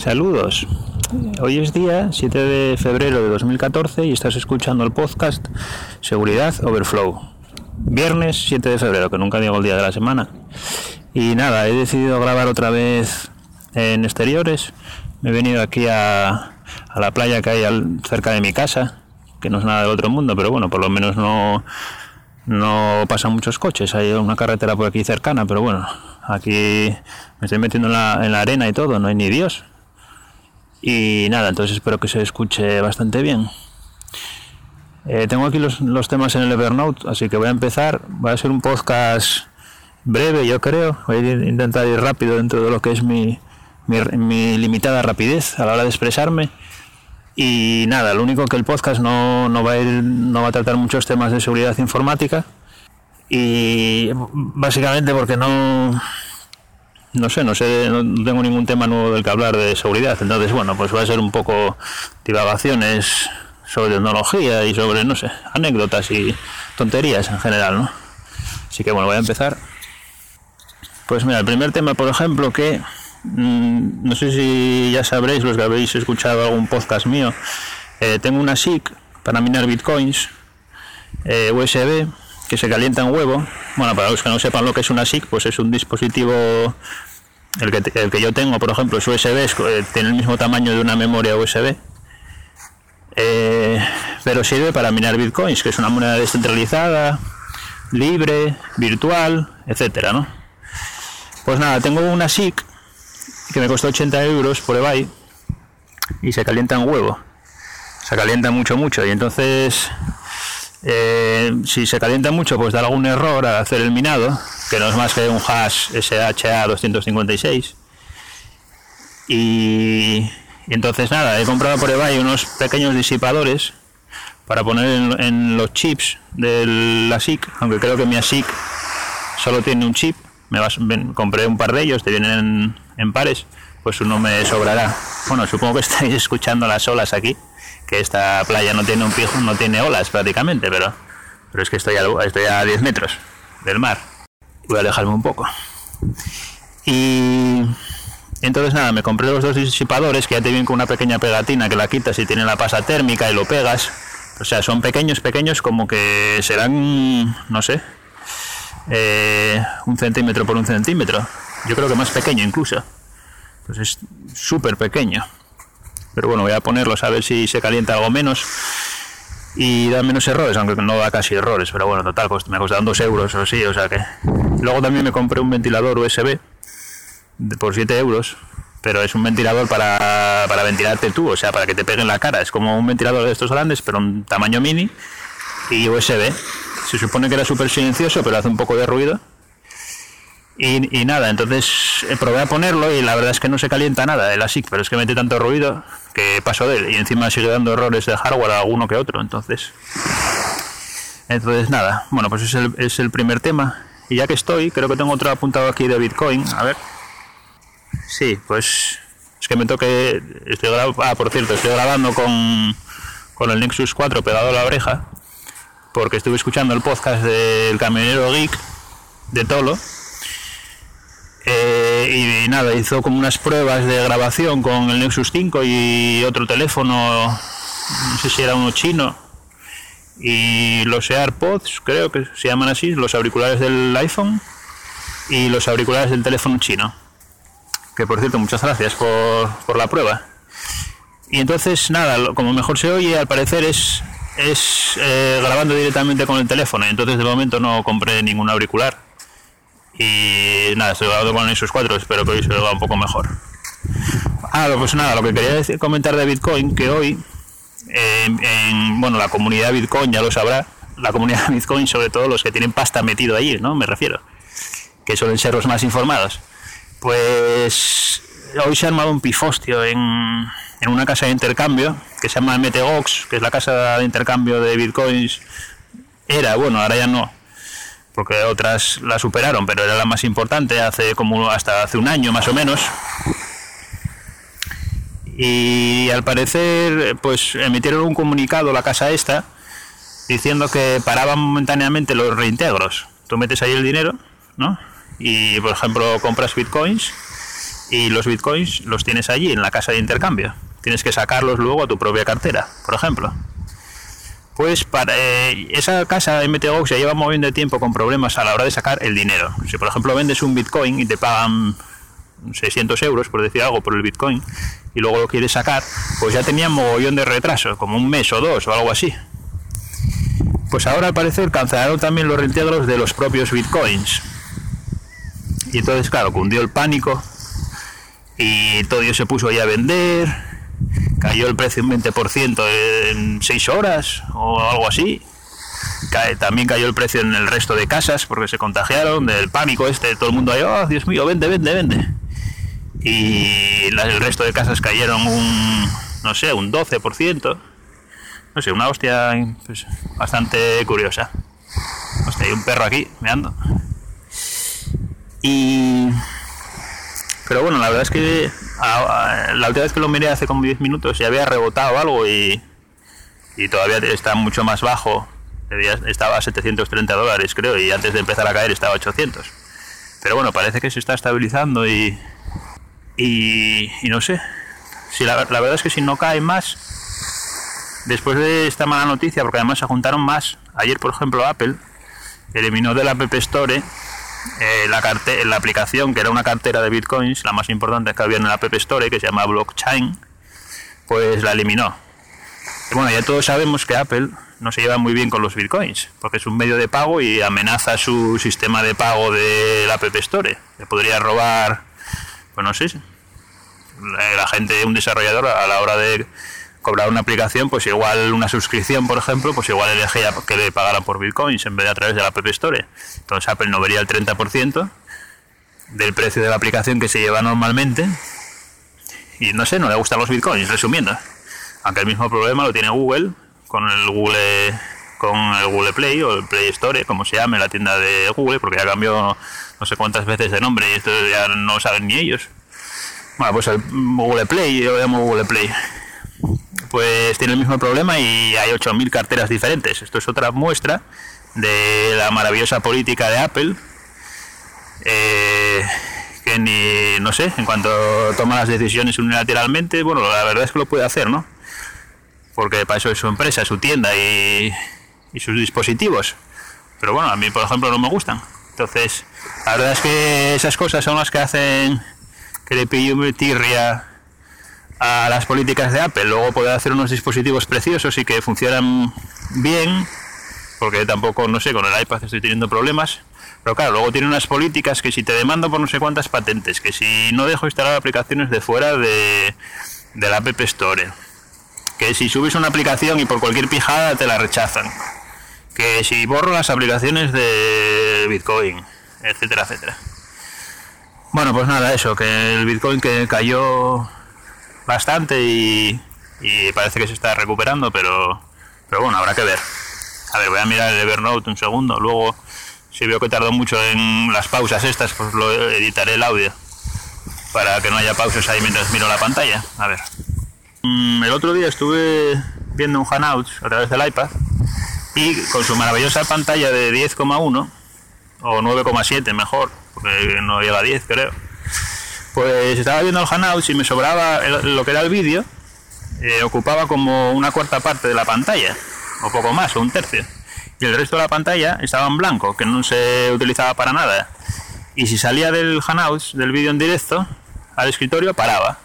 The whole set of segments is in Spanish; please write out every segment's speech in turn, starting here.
Saludos. Hoy es día 7 de febrero de 2014 y estás escuchando el podcast Seguridad Overflow. Viernes 7 de febrero, que nunca digo el día de la semana. Y nada, he decidido grabar otra vez en exteriores. Me he venido aquí a, a la playa que hay al- cerca de mi casa, que no es nada del otro mundo, pero bueno, por lo menos no, no pasan muchos coches. Hay una carretera por aquí cercana, pero bueno, aquí me estoy metiendo en la, en la arena y todo, no hay ni Dios. Y nada, entonces espero que se escuche bastante bien. Eh, tengo aquí los, los temas en el Evernote, así que voy a empezar. Va a ser un podcast breve, yo creo. Voy a intentar ir rápido dentro de lo que es mi, mi, mi limitada rapidez a la hora de expresarme. Y nada, lo único que el podcast no, no va a ir, no va a tratar muchos temas de seguridad informática. Y básicamente porque no, no sé, no sé, no tengo ningún tema nuevo del que hablar de seguridad. Entonces, bueno, pues va a ser un poco divagaciones sobre tecnología y sobre, no sé, anécdotas y tonterías en general, ¿no? Así que bueno, voy a empezar. Pues mira, el primer tema, por ejemplo, que mm, no sé si ya sabréis, los que habéis escuchado algún podcast mío, eh, tengo una SIC para minar bitcoins eh, USB que se calienta en huevo. Bueno, para los que no sepan lo que es una SIC, pues es un dispositivo, el que, el que yo tengo, por ejemplo, es USB, es, eh, tiene el mismo tamaño de una memoria USB. Eh, pero sirve para minar bitcoins, que es una moneda descentralizada, libre, virtual, etcétera, ¿no? Pues nada, tengo una SIC que me costó 80 euros por eBay y se calienta en huevo. Se calienta mucho, mucho. Y entonces, eh, si se calienta mucho, pues da algún error al hacer el minado, que no es más que un hash SHA-256. Y, y entonces nada, he comprado por eBay unos pequeños disipadores para poner en, en los chips de la SIC, aunque creo que mi ASIC solo tiene un chip. Me vas- ven- compré un par de ellos, te vienen en, en pares, pues uno me sobrará. Bueno, supongo que estáis escuchando las olas aquí, que esta playa no tiene un pijo, no tiene olas prácticamente, pero, pero es que estoy a, estoy a 10 metros del mar. Voy a alejarme un poco. Y entonces nada, me compré los dos disipadores que ya te vienen con una pequeña pegatina que la quitas y tiene la pasa térmica y lo pegas. O sea, son pequeños, pequeños, como que serán, no sé, eh, un centímetro por un centímetro. Yo creo que más pequeño incluso. Pues es súper pequeño. Pero bueno, voy a ponerlos a ver si se calienta algo menos y da menos errores, aunque no da casi errores. Pero bueno, total, cost- me costaron dos euros o sí, o sea que. Luego también me compré un ventilador USB por 7 euros. Pero es un ventilador para, para ventilarte tú, o sea, para que te pegue en la cara. Es como un ventilador de estos grandes, pero un tamaño mini y USB. Se supone que era súper silencioso, pero hace un poco de ruido. Y, y nada, entonces eh, probé a ponerlo y la verdad es que no se calienta nada el ASIC, pero es que mete tanto ruido que paso de él. Y encima sigue dando errores de hardware a alguno que otro, entonces... Entonces nada, bueno, pues es el, es el primer tema. Y ya que estoy, creo que tengo otro apuntado aquí de Bitcoin. A ver. Sí, pues es que me toque... Estoy ah, por cierto, estoy grabando con, con el Nexus 4 pegado a la oreja porque estuve escuchando el podcast del camionero geek de Tolo eh, y, nada, hizo como unas pruebas de grabación con el Nexus 5 y otro teléfono, no sé si era uno chino, y los AirPods, creo que se llaman así, los auriculares del iPhone y los auriculares del teléfono chino. Que por cierto, muchas gracias por, la prueba. Y entonces, nada, como mejor se oye, al parecer es, eh, grabando directamente con el teléfono. Entonces, de momento, no compré ningún auricular. Y nada, estoy grabando con esos cuatro, espero que hoy se oiga un poco mejor. Ah, pues nada, lo que quería decir- comentar de Bitcoin, que hoy, en, bueno, la comunidad Bitcoin ya lo sabrá, la comunidad Bitcoin, sobre todo los que tienen pasta metido allí, ¿no? Me refiero, que suelen ser los más informados. Pues hoy se ha armado un pifostio en, en una casa de intercambio que se llama MTGOX, que es la casa de intercambio de bitcoins. Era, bueno, ahora ya no, porque otras la superaron, pero era la más importante hace como hasta hace un año más o menos. Y al parecer, pues emitieron un comunicado la casa esta diciendo que paraban momentáneamente los reintegros. Tú metes ahí el dinero, ¿no? Y por ejemplo compras bitcoins y los bitcoins los tienes allí en la casa de intercambio. Tienes que sacarlos luego a tu propia cartera, por ejemplo. Pues para eh, esa casa MTGO se lleva moviendo de tiempo con problemas a la hora de sacar el dinero. Si por ejemplo vendes un bitcoin y te pagan 600 euros, por decir algo, por el bitcoin, y luego lo quieres sacar, pues ya tenía mogollón de retraso, como un mes o dos o algo así. Pues ahora al parecer cancelaron también los reintegros de los propios bitcoins. Y entonces, claro, cundió el pánico y todo se puso ahí a vender. Cayó el precio un 20% en 6 horas o algo así. también cayó el precio en el resto de casas porque se contagiaron del pánico este. Todo el mundo ahí, oh, Dios mío, vende, vende, vende. Y el resto de casas cayeron un, no sé, un 12% no sé, una hostia pues, bastante curiosa. Hostia, hay un perro aquí, me ando. Y. Pero bueno, la verdad es que la última vez que lo miré hace como 10 minutos ya había rebotado algo y, y todavía está mucho más bajo. Estaba a 730 dólares, creo, y antes de empezar a caer estaba a 800. Pero bueno, parece que se está estabilizando y. Y, no sé. Si la, la verdad es que si no cae más, después de esta mala noticia, porque además se juntaron más, ayer por ejemplo Apple eliminó de la App Store eh, la, la aplicación que era una cartera de bitcoins, la más importante que había en la App Store, que se llama Blockchain, pues la eliminó. Y bueno, ya todos sabemos que Apple no se lleva muy bien con los bitcoins, porque es un medio de pago y amenaza su sistema de pago de la App Store. Le podría robar, pues no sé, la gente, un desarrollador a la hora de cobrar una aplicación, pues igual una suscripción, por ejemplo, pues igual elegía que le pagaran por bitcoins en vez de a través de la App Store. Entonces Apple no vería el 30% del precio de la aplicación que se lleva normalmente. Y no sé, no le gustan los bitcoins, resumiendo. Aunque el mismo problema lo tiene Google con el Google con el Google Play o el Play Store, como se llame la tienda de Google, porque ya cambió no sé cuántas veces de nombre y esto ya no saben ni ellos. Bueno, pues el Google Play, yo lo llamo Google Play pues tiene el mismo problema y hay 8.000 carteras diferentes. Esto es otra muestra de la maravillosa política de Apple, eh, que ni, no sé, en cuanto toma las decisiones unilateralmente, bueno, la verdad es que lo puede hacer, ¿no? Porque para eso es su empresa, su tienda y, y sus dispositivos. Pero bueno, a mí, por ejemplo, no me gustan. Entonces, la verdad es que esas cosas son las que hacen que le pille tirria a las políticas de Apple. Luego poder hacer unos dispositivos preciosos y que funcionan bien, porque tampoco, no sé, con el iPad estoy teniendo problemas. Pero claro, luego tiene unas políticas que si te demando por no sé cuántas patentes, que si no dejo instalar aplicaciones de fuera de, de la App Store, que si subes una aplicación y por cualquier pijada te la rechazan, que si borro las aplicaciones de Bitcoin, etcétera, etcétera. Bueno, pues nada, eso, que el Bitcoin que cayó bastante y, parece que se está recuperando, pero, pero bueno, habrá que ver. A ver, voy a mirar el Evernote un segundo, luego si veo que tardó mucho en las pausas estas, pues lo editaré el audio para que no haya pausas ahí mientras miro la pantalla. A ver. Mm, el otro día estuve viendo un Hangouts a través del iPad y con su maravillosa pantalla de 10,1 o 9,7 mejor, porque no llega a 10 creo pues estaba viendo el Hangouts y me sobraba lo que era el vídeo, eh, ocupaba como una cuarta parte de la pantalla, o poco más, o un tercio. Y el resto de la pantalla estaba en blanco, que no se utilizaba para nada. Y si salía del Hangouts, del vídeo en directo, al escritorio, paraba.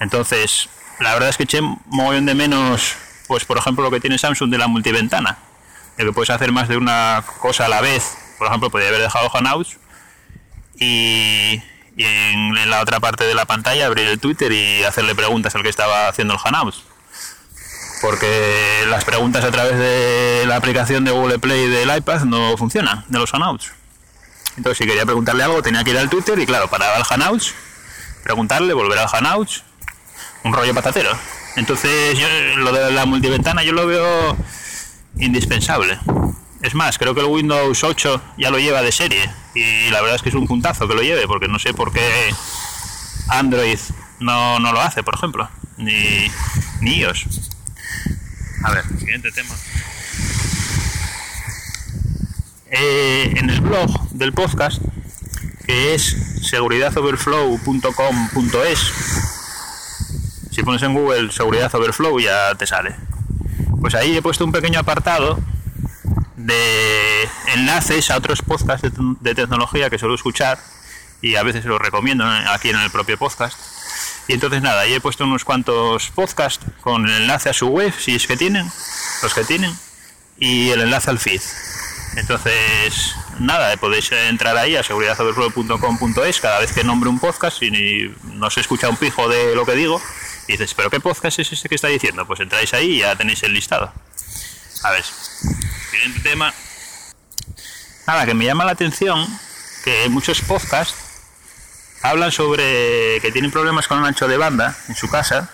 Entonces, la verdad es que eché mogollón de menos, pues por ejemplo, lo que tiene Samsung de la multiventana, de que puedes hacer más de una cosa a la vez. Por ejemplo, podría haber dejado Hangouts y y en, la otra parte de la pantalla abrir el Twitter y hacerle preguntas al que estaba haciendo el Hangouts. Porque las preguntas a través de la aplicación de Google Play del iPad no funcionan, de los Hangouts. Entonces, si quería preguntarle algo, tenía que ir al Twitter y, claro, paraba al Hangouts, preguntarle, volver al Hangouts, un rollo patatero. Entonces, lo de la multiventana yo lo veo indispensable. Es más, creo que el Windows 8 ya lo lleva de serie y la verdad es que es un puntazo que lo lleve porque no sé por qué Android no, lo hace, por ejemplo, ni, ni iOS. A ver, siguiente tema. Eh, en el blog del podcast que es seguridadoverflow.com.es. Si pones en Google seguridad overflow ya te sale. Pues ahí he puesto un pequeño apartado de enlaces a otros podcasts de, tecnología que suelo escuchar y a veces los recomiendo aquí en el propio podcast. Y entonces nada, ahí he puesto unos cuantos podcasts con el enlace a su web, si es que tienen, los que tienen, y el enlace al feed. Entonces, nada, podéis entrar ahí a seguridadoverflow.com.es cada vez que nombre un podcast y no se escucha un pijo de lo que digo. Y dices, ¿pero qué podcast es ese que está diciendo? Pues entráis ahí y ya tenéis el listado. A ver, siguiente tema. Nada, que me llama la atención que muchos podcasts hablan sobre que tienen problemas con un ancho de banda en su casa.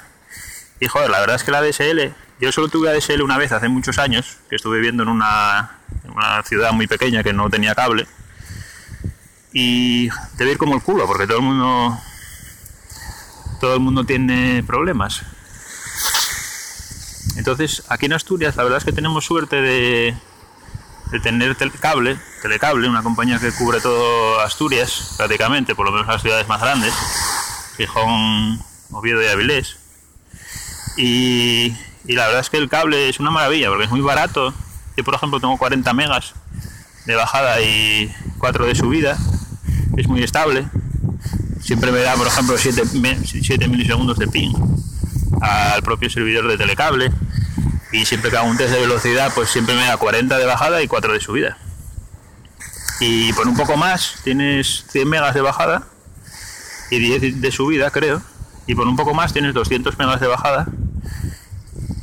Y joder, la verdad es que la DSL, yo solo tuve ADSL una vez hace muchos años, que estuve viviendo en una, una ciudad muy pequeña que no tenía cable. Y debe ir como el culo, porque todo el mundo todo el mundo tiene problemas. Entonces, aquí en Asturias, la verdad es que tenemos suerte de, de tener cable, telecable, una compañía que cubre todo Asturias, prácticamente, por lo menos las ciudades más grandes, Gijón, Oviedo y Avilés. Y, la verdad es que el cable es una maravilla, porque es muy barato. Yo, por ejemplo, tengo 40 megas de bajada y 4 de subida. Es muy estable siempre me da, por ejemplo, 7, milisegundos de ping al propio servidor de telecable y siempre que hago un test de velocidad pues siempre me da 40 de bajada y 4 de subida. Y por un poco más tienes 100 megas de bajada y 10 de subida creo y por un poco más tienes 200 megas de bajada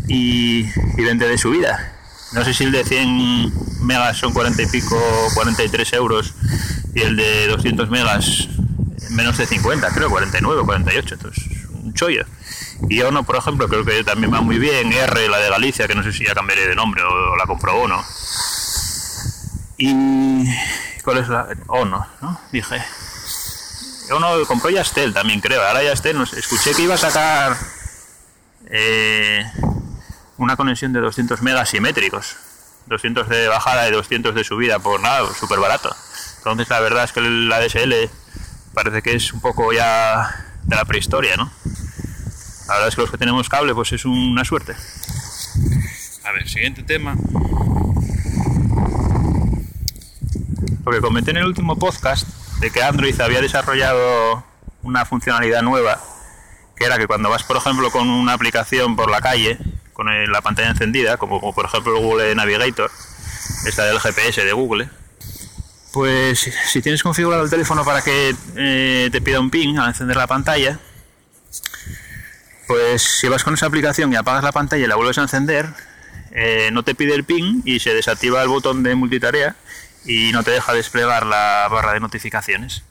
y, y 20 de subida. No sé si el de 100 megas son 40 y pico 43 euros y el de 200 megas menos de 50, creo, 49, 48, entonces chollo. Y no por ejemplo, creo que también va muy bien. R, la de Galicia, que no sé si ya cambiaré de nombre o, la comprobó no. Y. ¿Cuál es la.? Ono, ¿no? Dije. Ono compró Yastel también, creo. Ahora Yastel, escuché que iba a sacar. Eh, una conexión de 200 megas simétricos. 200 de bajada y 200 de subida por nada, súper barato. Entonces, la verdad es que la DSL parece que es un poco ya de la prehistoria, ¿no? La verdad es que los que tenemos cable, pues es una suerte. A ver, siguiente tema. Lo que comenté en el último podcast de que Android había desarrollado una funcionalidad nueva, que era que cuando vas, por ejemplo, con una aplicación por la calle, con la pantalla encendida, como, como por ejemplo el Google Navigator, esta del GPS de Google, pues si tienes configurado el teléfono para que eh, te pida un ping al encender la pantalla, pues si vas con esa aplicación y apagas la pantalla y la vuelves a encender, eh, no te pide el ping y se desactiva el botón de multitarea y no te deja desplegar la barra de notificaciones.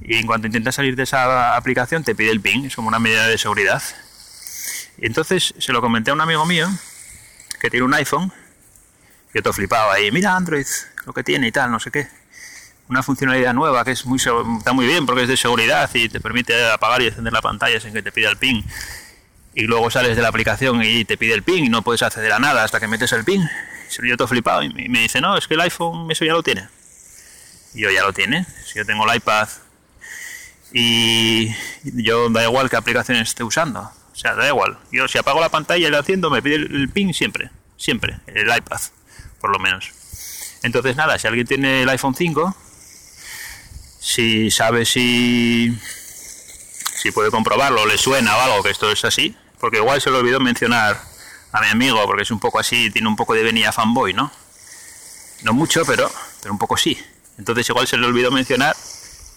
Y en cuanto intentas salir de esa aplicación te pide el ping, es como una medida de seguridad. Entonces se lo comenté a un amigo mío que tiene un iPhone, yo te flipaba ahí, mira Android, lo que tiene y tal, no sé qué. Una funcionalidad nueva que es muy, está muy bien porque es de seguridad y te permite apagar y encender la pantalla sin que te pida el ping. Y luego sales de la aplicación y te pide el ping y no puedes acceder a nada hasta que metes el ping. Yo todo flipado y me dice, no, es que el iPhone eso ya lo tiene. Y yo ya lo tiene. Si yo tengo el iPad y yo da igual qué aplicación esté usando. O sea, da igual. Yo si apago la pantalla y lo haciendo me pide el ping siempre. Siempre. El iPad, por lo menos. Entonces, nada, si alguien tiene el iPhone 5, si sabe si, si puede comprobarlo, le suena o algo que esto es así, porque igual se lo olvidó mencionar a mi amigo, porque es un poco así, tiene un poco de venía fanboy, ¿no? No mucho, pero, pero un poco sí. Entonces igual se le olvidó mencionar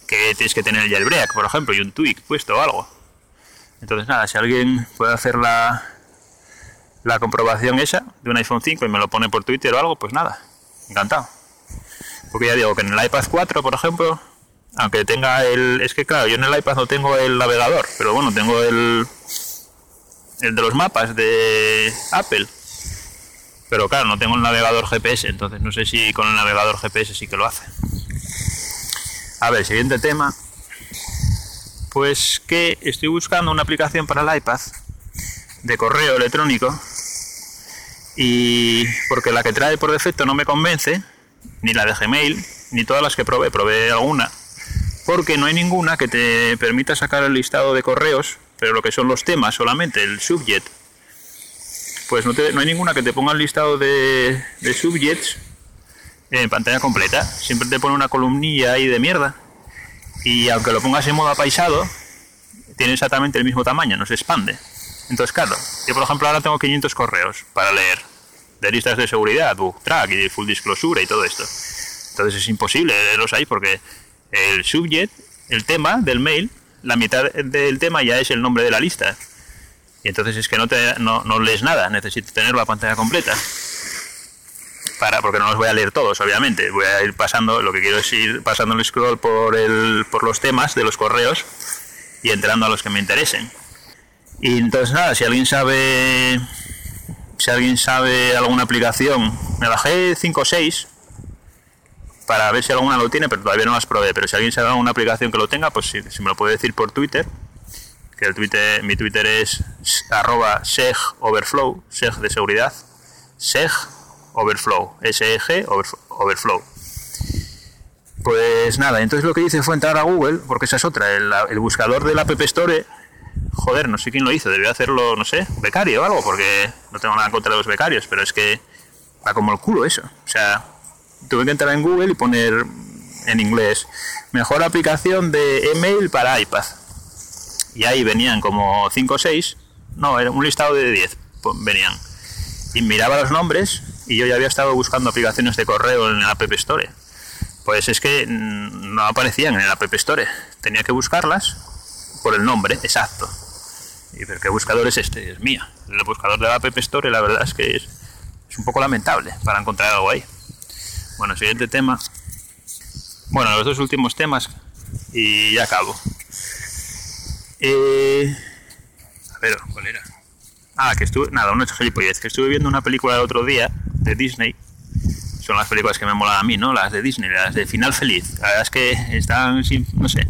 que tienes que tener el jailbreak, por ejemplo, y un tweak puesto o algo. Entonces nada, si alguien puede hacer la, la comprobación esa de un iPhone 5 y me lo pone por Twitter o algo, pues nada, encantado. Porque ya digo que en el iPad 4, por ejemplo, aunque tenga el... Es que claro, yo en el iPad no tengo el navegador, pero bueno, tengo el... El de los mapas de Apple. Pero claro, no tengo el navegador GPS, entonces no sé si con el navegador GPS sí que lo hace. A ver, siguiente tema. Pues que estoy buscando una aplicación para el iPad de correo electrónico y porque la que trae por defecto no me convence, ni la de Gmail, ni todas las que probé, probé alguna, porque no hay ninguna que te permita sacar el listado de correos, pero lo que son los temas solamente, el subject, pues no, no hay ninguna que te ponga el listado de, de subjects en pantalla completa. Siempre te pone una columnilla ahí de mierda. Y aunque lo pongas en modo apaisado, tiene exactamente el mismo tamaño, no se expande. Entonces, claro, yo por ejemplo ahora tengo 500 correos para leer de listas de seguridad, book track y full disclosure y todo esto. Entonces es imposible leerlos ahí porque el subject, el tema del mail, la mitad del tema ya es el nombre de la lista. Y entonces es que no, te, no, no lees nada, necesito tener la pantalla completa. Para, porque no los voy a leer todos, obviamente. Voy a ir pasando, lo que quiero es ir pasando el scroll por, el, por los temas de los correos y entrando a los que me interesen. Y entonces nada, si alguien sabe si alguien sabe alguna aplicación, me bajé 5 o 6 para ver si alguna lo tiene, pero todavía no las probé. Pero si alguien sabe alguna aplicación que lo tenga, pues si, me lo puede decir por Twitter, que el Twitter, mi Twitter es arroba segoverflow, seg de seguridad, seg overflow, SEG overflow. Pues nada, entonces lo que hice fue entrar a Google, porque esa es otra, el, el buscador del App Store joder, no sé quién lo hizo, debería hacerlo, no sé, becario o algo, porque no tengo nada contra los becarios, pero es que va como el culo eso. O sea, tuve que entrar en Google y poner en inglés, mejor aplicación de email para iPad. Y ahí venían como 5 o 6, no, era un listado de 10, venían. Y miraba los nombres y yo ya había estado buscando aplicaciones de correo en el App Store. Pues es que no aparecían en el App Store. Tenía que buscarlas por el nombre exacto. ¿Y pero qué buscador es este? Es mío. El buscador de la App Store, la verdad es que es, es un poco lamentable para encontrar algo ahí. Bueno, siguiente tema. Bueno, los dos últimos temas y ya acabo. Eh, a ver, ¿cuál era? Ah, que estuve. Nada, un hecho gilipollez. Que estuve viendo una película el otro día de Disney. Son las películas que me molan a mí, ¿no? Las de Disney, las de Final Feliz. La verdad es que están, no sé,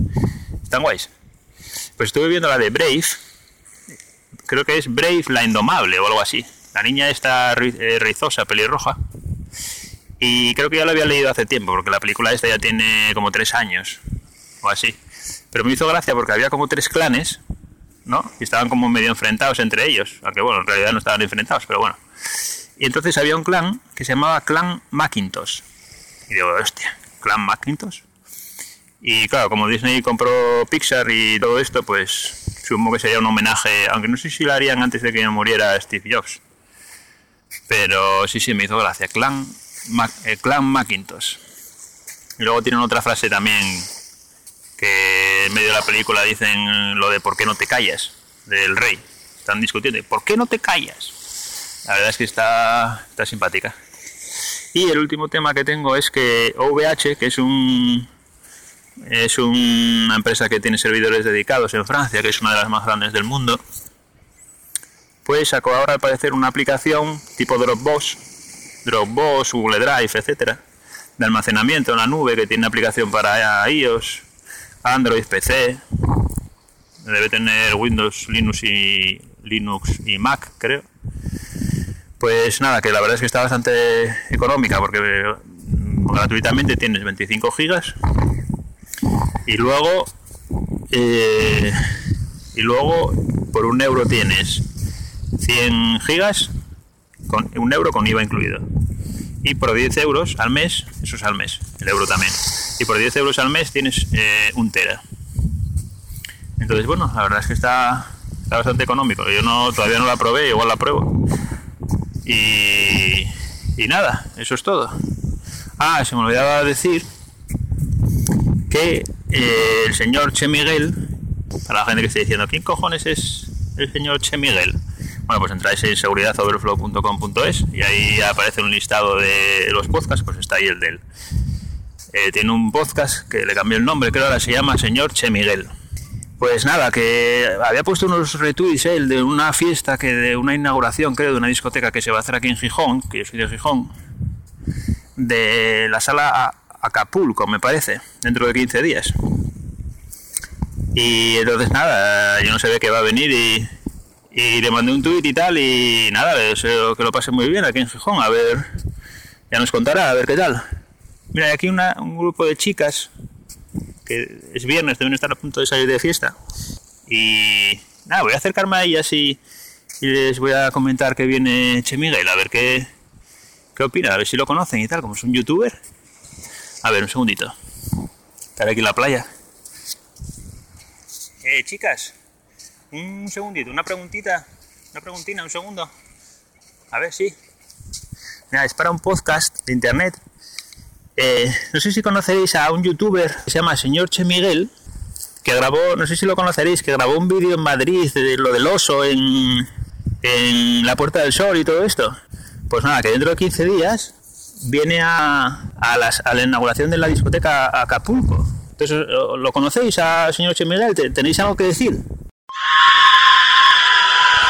están guays. Pues estuve viendo la de Brave, creo que es Brave la Indomable o algo así. La niña está eh, rizosa, pelirroja. Y creo que ya la había leído hace tiempo, porque la película esta ya tiene como tres años o así. Pero me hizo gracia porque había como tres clanes, ¿no? Y estaban como medio enfrentados entre ellos. Aunque bueno, en realidad no estaban enfrentados, pero bueno. Y entonces había un clan que se llamaba Clan Macintosh. Y digo, hostia, ¿Clan Macintosh? Y claro, como Disney compró Pixar y todo esto, pues supongo que sería un homenaje, aunque no sé si lo harían antes de que muriera Steve Jobs. Pero sí, sí, me hizo gracia. Clan, eh, Clan Macintosh. Y luego tienen otra frase también que en medio de la película dicen lo de ¿por qué no te callas? del rey. Están discutiendo, ¿por qué no te callas? La verdad es que está, está simpática. Y el último tema que tengo es que OVH, que es un es una empresa que tiene servidores dedicados en Francia, que es una de las más grandes del mundo. Pues sacó ahora al parecer una aplicación tipo Dropbox, Dropbox, Google Drive, etcétera, de almacenamiento en la nube que tiene aplicación para iOS, Android, PC. Debe tener Windows, Linux y Linux y Mac, creo. Pues nada, que la verdad es que está bastante económica porque mm, gratuitamente tienes 25 gigas y luego, eh, y luego por un euro tienes 100 gigas, con un euro con IVA incluido. Y por 10 euros al mes, eso es al mes, el euro también. Y por 10 euros al mes tienes eh, un tera. Entonces, bueno, la verdad es que está, bastante económico. Yo no, todavía no la probé, igual la pruebo. Y, y nada, eso es todo. Ah, se me olvidaba decir que eh, el señor Che Miguel, para la gente que esté diciendo, ¿quién cojones es el señor Che Miguel? Bueno, pues entráis en seguridadoverflow.com.es y ahí aparece un listado de los podcasts, pues está ahí el de él. Eh, tiene un podcast que le cambió el nombre, creo ahora se llama Señor Che Miguel. Pues nada, que había puesto unos retweets él de una fiesta, que de una inauguración, creo, de una discoteca que se va a hacer aquí en Gijón, que yo soy de Gijón, de la sala Acapulco, me parece, dentro de 15 días. Y entonces nada, yo no sabía que va a venir y, y le mandé un tuit y tal y nada, deseo que lo pase muy bien aquí en Gijón, a ver, ya nos contará, a ver qué tal. Mira, hay aquí un grupo de chicas que es viernes, deben estar a punto de salir de fiesta. Y nada, voy a acercarme a ellas y, les voy a comentar que viene Che a ver qué, qué opina, a ver si lo conocen y tal, como es un youtuber. A ver, un segundito. Estar aquí en la playa. Eh, chicas, un segundito, una preguntita, una preguntina, un segundo. A ver, sí. Mira, es para un podcast de internet. Eh, no sé si conoceréis a un youtuber que se llama Señor Che Miguel, que grabó, no sé si lo conoceréis, que grabó un vídeo en Madrid de lo del oso en, en la Puerta del Sol y todo esto. Pues nada, que dentro de 15 días viene a, a, las- a la inauguración de la discoteca Acapulco. Entonces, ¿lo conocéis a señor Che Miguel? ¿Te- ¿Tenéis algo que decir?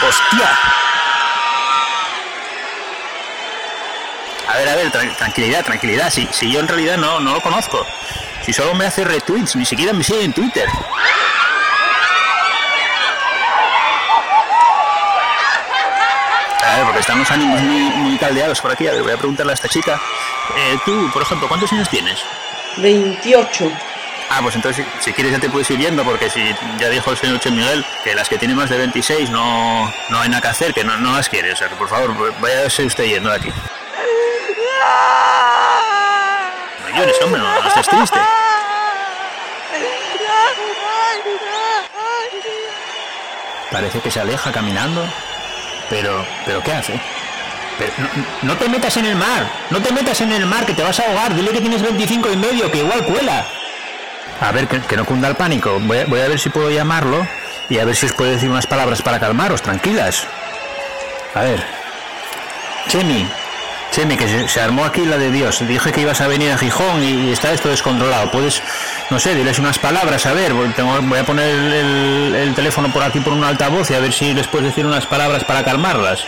¡Hostia! A ver, a ver, tra- tranquilidad, tranquilidad. Si, si yo en realidad no, no lo conozco. Si solo me hace retweets, ni siquiera me sigue en Twitter. A ver, porque están los ánimos muy, muy caldeados por aquí. A ver, voy a preguntarle a esta chica. Eh, tú, por ejemplo, ¿cuántos años tienes? 28. Ah, pues entonces si, quieres ya te puedes ir yendo porque si ya dijo el señor Che Miguel que las que tienen más de 26 no, no hay nada que hacer, que no, no las quiere. O sea, que por favor, váyase usted yendo de aquí. No llores, hombre, no, no estés triste. Parece que se aleja caminando. Pero, ¿pero qué hace? No te metas en el mar, no te metas en el mar, que te vas a ahogar. Dile que tienes 25 y medio, que igual cuela. A ver, que, no cunda el pánico. Voy a, voy a ver si puedo llamarlo y a ver si os puede decir unas palabras para calmaros, tranquilas. A ver. Chemi, Chemi, que se, armó aquí la de Dios. Dije que ibas a venir a Gijón y, está esto descontrolado. Puedes, no sé, diles unas palabras. A ver, voy, a poner el, el- el teléfono por aquí por un altavoz y a ver si les puedes decir unas palabras para calmarlas.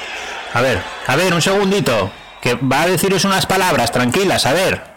A ver, a ver, un segundito. Que va a deciros unas palabras, tranquilas, a ver.